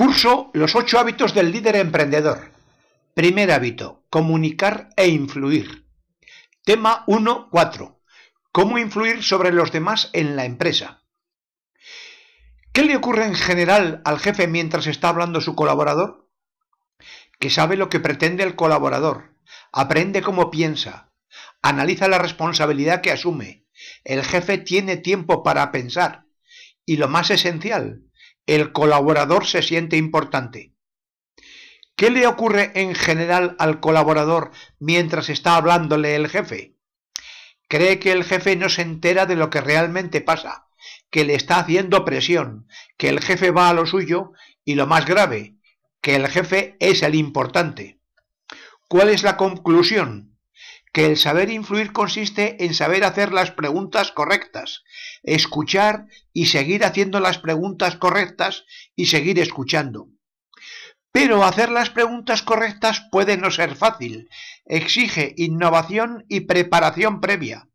Curso Los ocho hábitos del líder emprendedor. Primer hábito, comunicar e influir. Tema 1.4. ¿Cómo influir sobre los demás en la empresa? ¿Qué le ocurre en general al jefe mientras está hablando su colaborador? Que sabe lo que pretende el colaborador, aprende cómo piensa, analiza la responsabilidad que asume. El jefe tiene tiempo para pensar. Y lo más esencial, el colaborador se siente importante. ¿Qué le ocurre en general al colaborador mientras está hablándole el jefe? Cree que el jefe no se entera de lo que realmente pasa, que le está haciendo presión, que el jefe va a lo suyo y lo más grave, que el jefe es el importante. ¿Cuál es la conclusión? Que el saber influir consiste en saber hacer las preguntas correctas, escuchar y seguir haciendo las preguntas correctas y seguir escuchando. Pero hacer las preguntas correctas puede no ser fácil, exige innovación y preparación previa.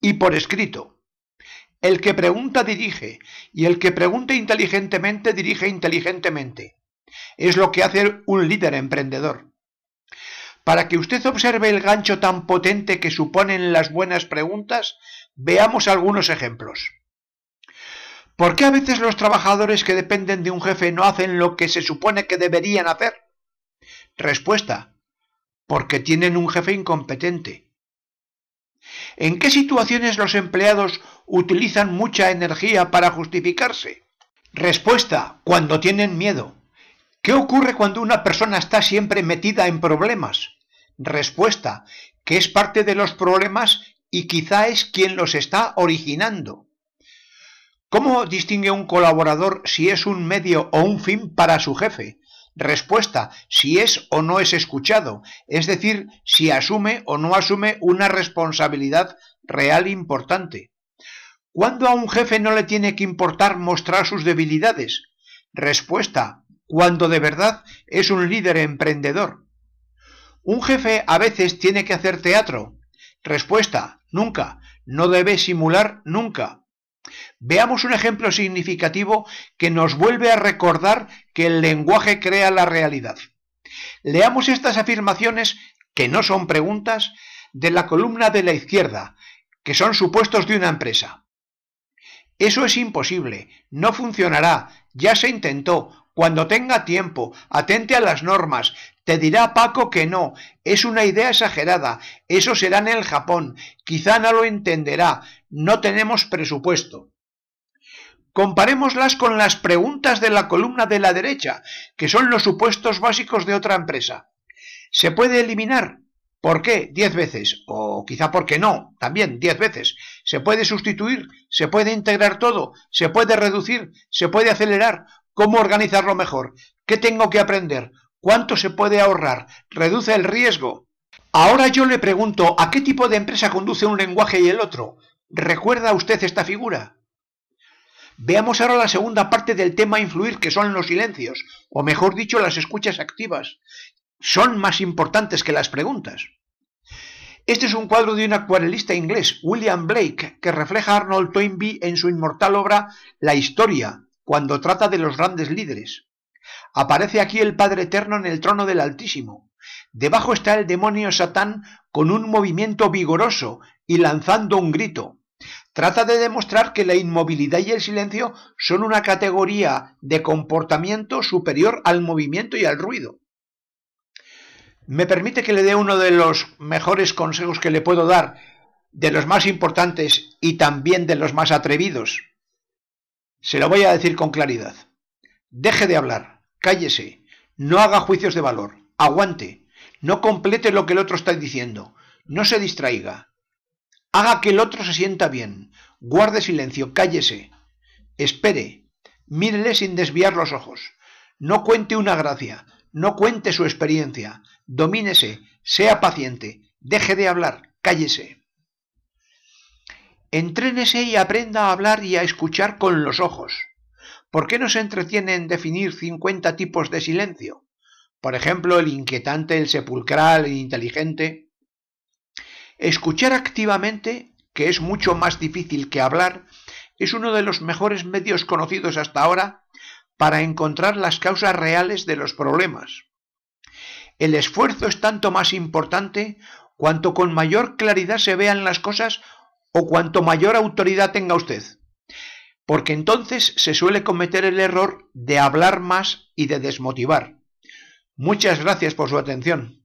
Y por escrito. El que pregunta dirige, y el que pregunta inteligentemente dirige inteligentemente. Es lo que hace un líder emprendedor. Para que usted observe el gancho tan potente que suponen las buenas preguntas, veamos algunos ejemplos. ¿Por qué a veces los trabajadores que dependen de un jefe no hacen lo que se supone que deberían hacer? Respuesta. Porque tienen un jefe incompetente. ¿En qué situaciones los empleados utilizan mucha energía para justificarse? Respuesta. Cuando tienen miedo. ¿Qué ocurre cuando una persona está siempre metida en problemas? Respuesta, que es parte de los problemas y quizá es quien los está originando. ¿Cómo distingue un colaborador si es un medio o un fin para su jefe? Respuesta, si es o no es escuchado, es decir, si asume o no asume una responsabilidad real importante. ¿Cuándo a un jefe no le tiene que importar mostrar sus debilidades? Respuesta, cuando de verdad es un líder emprendedor. ¿Un jefe a veces tiene que hacer teatro? Respuesta, nunca. No debe simular nunca. Veamos un ejemplo significativo que nos vuelve a recordar que el lenguaje crea la realidad. Leamos estas afirmaciones, que no son preguntas, de la columna de la izquierda, que son supuestos de una empresa. Eso es imposible, no funcionará, ya se intentó, cuando tenga tiempo, atente a las normas. Te dirá Paco que no, es una idea exagerada, eso será en el Japón, quizá no lo entenderá, no tenemos presupuesto. Comparémoslas con las preguntas de la columna de la derecha, que son los supuestos básicos de otra empresa. ¿Se puede eliminar? ¿Por qué? Diez veces. O quizá porque no, también diez veces. ¿Se puede sustituir? ¿Se puede integrar todo? ¿Se puede reducir? ¿Se puede acelerar? ¿Cómo organizarlo mejor? ¿Qué tengo que aprender? ¿Cuánto se puede ahorrar? ¿Reduce el riesgo? Ahora yo le pregunto, ¿a qué tipo de empresa conduce un lenguaje y el otro? ¿Recuerda usted esta figura? Veamos ahora la segunda parte del tema influir, que son los silencios, o mejor dicho, las escuchas activas. Son más importantes que las preguntas. Este es un cuadro de un acuarelista inglés, William Blake, que refleja a Arnold Toynbee en su inmortal obra La Historia, cuando trata de los grandes líderes. Aparece aquí el Padre Eterno en el trono del Altísimo. Debajo está el demonio Satán con un movimiento vigoroso y lanzando un grito. Trata de demostrar que la inmovilidad y el silencio son una categoría de comportamiento superior al movimiento y al ruido. Me permite que le dé uno de los mejores consejos que le puedo dar, de los más importantes y también de los más atrevidos. Se lo voy a decir con claridad. Deje de hablar, cállese, no haga juicios de valor, aguante, no complete lo que el otro está diciendo, no se distraiga. Haga que el otro se sienta bien, guarde silencio, cállese, espere, mírele sin desviar los ojos, no cuente una gracia, no cuente su experiencia, domínese, sea paciente, deje de hablar, cállese. Entrénese y aprenda a hablar y a escuchar con los ojos. ¿Por qué no se entretiene en definir 50 tipos de silencio? Por ejemplo, el inquietante, el sepulcral, el inteligente. Escuchar activamente, que es mucho más difícil que hablar, es uno de los mejores medios conocidos hasta ahora para encontrar las causas reales de los problemas. El esfuerzo es tanto más importante cuanto con mayor claridad se vean las cosas o cuanto mayor autoridad tenga usted, porque entonces se suele cometer el error de hablar más y de desmotivar. Muchas gracias por su atención.